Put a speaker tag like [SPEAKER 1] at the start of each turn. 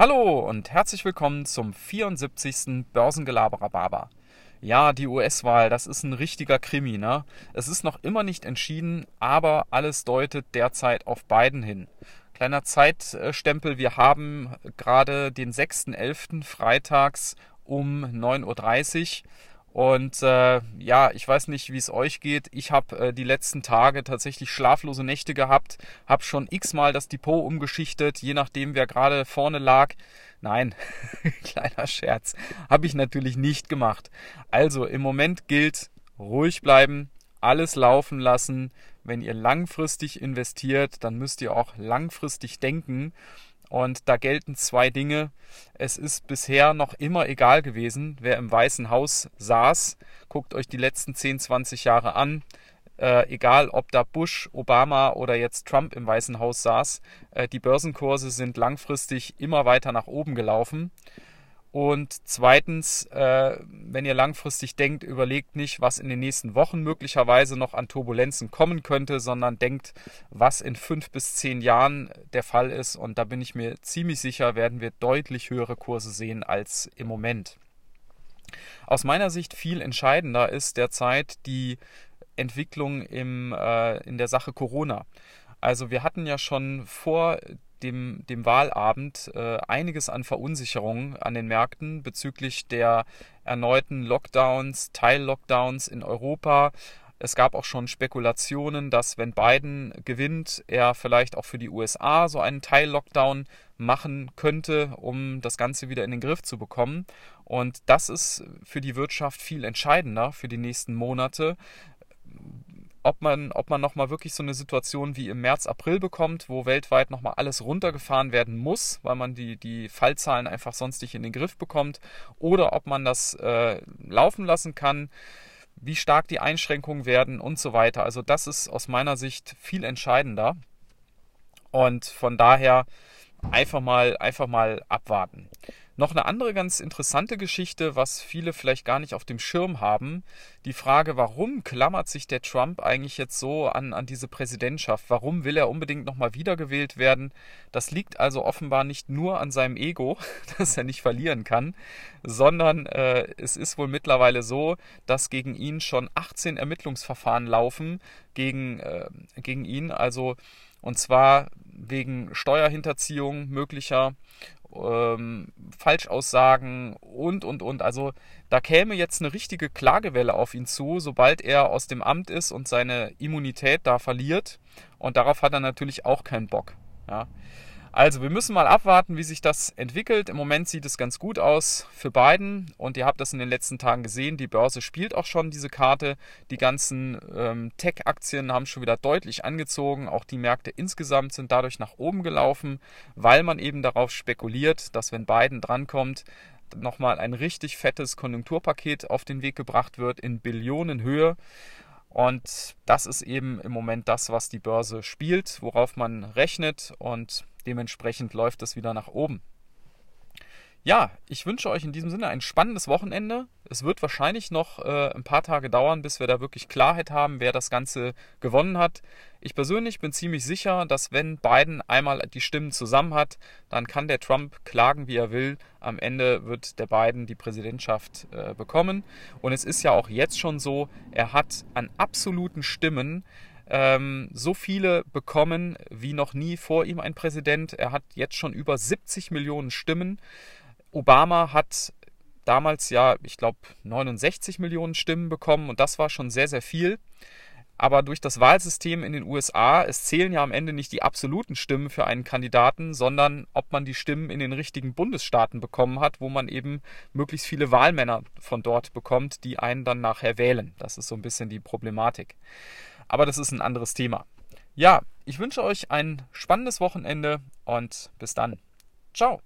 [SPEAKER 1] Hallo und herzlich willkommen zum 74. Börsengelaberer. Ja, die US-Wahl, das ist ein richtiger Krimi, ne? Es ist noch immer nicht entschieden, aber alles deutet derzeit auf Biden hin. Kleiner Zeitstempel, wir haben gerade den 6.11. freitags um 9.30 Uhr und äh, ja, ich weiß nicht, wie es euch geht. Ich habe äh, die letzten Tage tatsächlich schlaflose Nächte gehabt, habe schon x-mal das Depot umgeschichtet, je nachdem, wer gerade vorne lag. Nein, kleiner Scherz, habe ich natürlich nicht gemacht. Also im Moment gilt, ruhig bleiben, alles laufen lassen. Wenn ihr langfristig investiert, dann müsst ihr auch langfristig denken. Und da gelten zwei Dinge. Es ist bisher noch immer egal gewesen, wer im Weißen Haus saß. Guckt euch die letzten 10, 20 Jahre an. Äh, egal, ob da Bush, Obama oder jetzt Trump im Weißen Haus saß, äh, die Börsenkurse sind langfristig immer weiter nach oben gelaufen. Und zweitens, äh, wenn ihr langfristig denkt, überlegt nicht, was in den nächsten Wochen möglicherweise noch an Turbulenzen kommen könnte, sondern denkt, was in fünf bis zehn Jahren der Fall ist. Und da bin ich mir ziemlich sicher, werden wir deutlich höhere Kurse sehen als im Moment. Aus meiner Sicht viel entscheidender ist derzeit die Entwicklung im, äh, in der Sache Corona. Also wir hatten ja schon vor dem, dem Wahlabend äh, einiges an Verunsicherung an den Märkten bezüglich der erneuten Lockdowns, Teil-Lockdowns in Europa. Es gab auch schon Spekulationen, dass wenn Biden gewinnt, er vielleicht auch für die USA so einen Teil-Lockdown machen könnte, um das Ganze wieder in den Griff zu bekommen. Und das ist für die Wirtschaft viel entscheidender für die nächsten Monate, ob man, ob man nochmal wirklich so eine Situation wie im März, April bekommt, wo weltweit nochmal alles runtergefahren werden muss, weil man die, die Fallzahlen einfach sonst nicht in den Griff bekommt, oder ob man das äh, laufen lassen kann, wie stark die Einschränkungen werden und so weiter. Also das ist aus meiner Sicht viel entscheidender. Und von daher einfach mal, einfach mal abwarten. Noch eine andere ganz interessante Geschichte, was viele vielleicht gar nicht auf dem Schirm haben. Die Frage, warum klammert sich der Trump eigentlich jetzt so an, an diese Präsidentschaft? Warum will er unbedingt nochmal wiedergewählt werden? Das liegt also offenbar nicht nur an seinem Ego, dass er nicht verlieren kann, sondern äh, es ist wohl mittlerweile so, dass gegen ihn schon 18 Ermittlungsverfahren laufen gegen, äh, gegen ihn. Also und zwar wegen Steuerhinterziehung möglicher ähm, Falschaussagen und, und, und. Also da käme jetzt eine richtige Klagewelle auf ihn zu, sobald er aus dem Amt ist und seine Immunität da verliert. Und darauf hat er natürlich auch keinen Bock. Ja. Also wir müssen mal abwarten, wie sich das entwickelt. Im Moment sieht es ganz gut aus für Biden und ihr habt das in den letzten Tagen gesehen. Die Börse spielt auch schon diese Karte. Die ganzen ähm, Tech-Aktien haben schon wieder deutlich angezogen. Auch die Märkte insgesamt sind dadurch nach oben gelaufen, weil man eben darauf spekuliert, dass wenn Biden drankommt, nochmal ein richtig fettes Konjunkturpaket auf den Weg gebracht wird in Billionenhöhe. Und das ist eben im Moment das, was die Börse spielt, worauf man rechnet. Und Dementsprechend läuft es wieder nach oben. Ja, ich wünsche euch in diesem Sinne ein spannendes Wochenende. Es wird wahrscheinlich noch äh, ein paar Tage dauern, bis wir da wirklich Klarheit haben, wer das Ganze gewonnen hat. Ich persönlich bin ziemlich sicher, dass wenn Biden einmal die Stimmen zusammen hat, dann kann der Trump klagen, wie er will. Am Ende wird der Biden die Präsidentschaft äh, bekommen. Und es ist ja auch jetzt schon so, er hat an absoluten Stimmen ähm, so viele bekommen wie noch nie vor ihm ein Präsident. Er hat jetzt schon über 70 Millionen Stimmen. Obama hat damals ja, ich glaube, 69 Millionen Stimmen bekommen und das war schon sehr, sehr viel. Aber durch das Wahlsystem in den USA, es zählen ja am Ende nicht die absoluten Stimmen für einen Kandidaten, sondern ob man die Stimmen in den richtigen Bundesstaaten bekommen hat, wo man eben möglichst viele Wahlmänner von dort bekommt, die einen dann nachher wählen. Das ist so ein bisschen die Problematik. Aber das ist ein anderes Thema. Ja, ich wünsche euch ein spannendes Wochenende und bis dann. Ciao.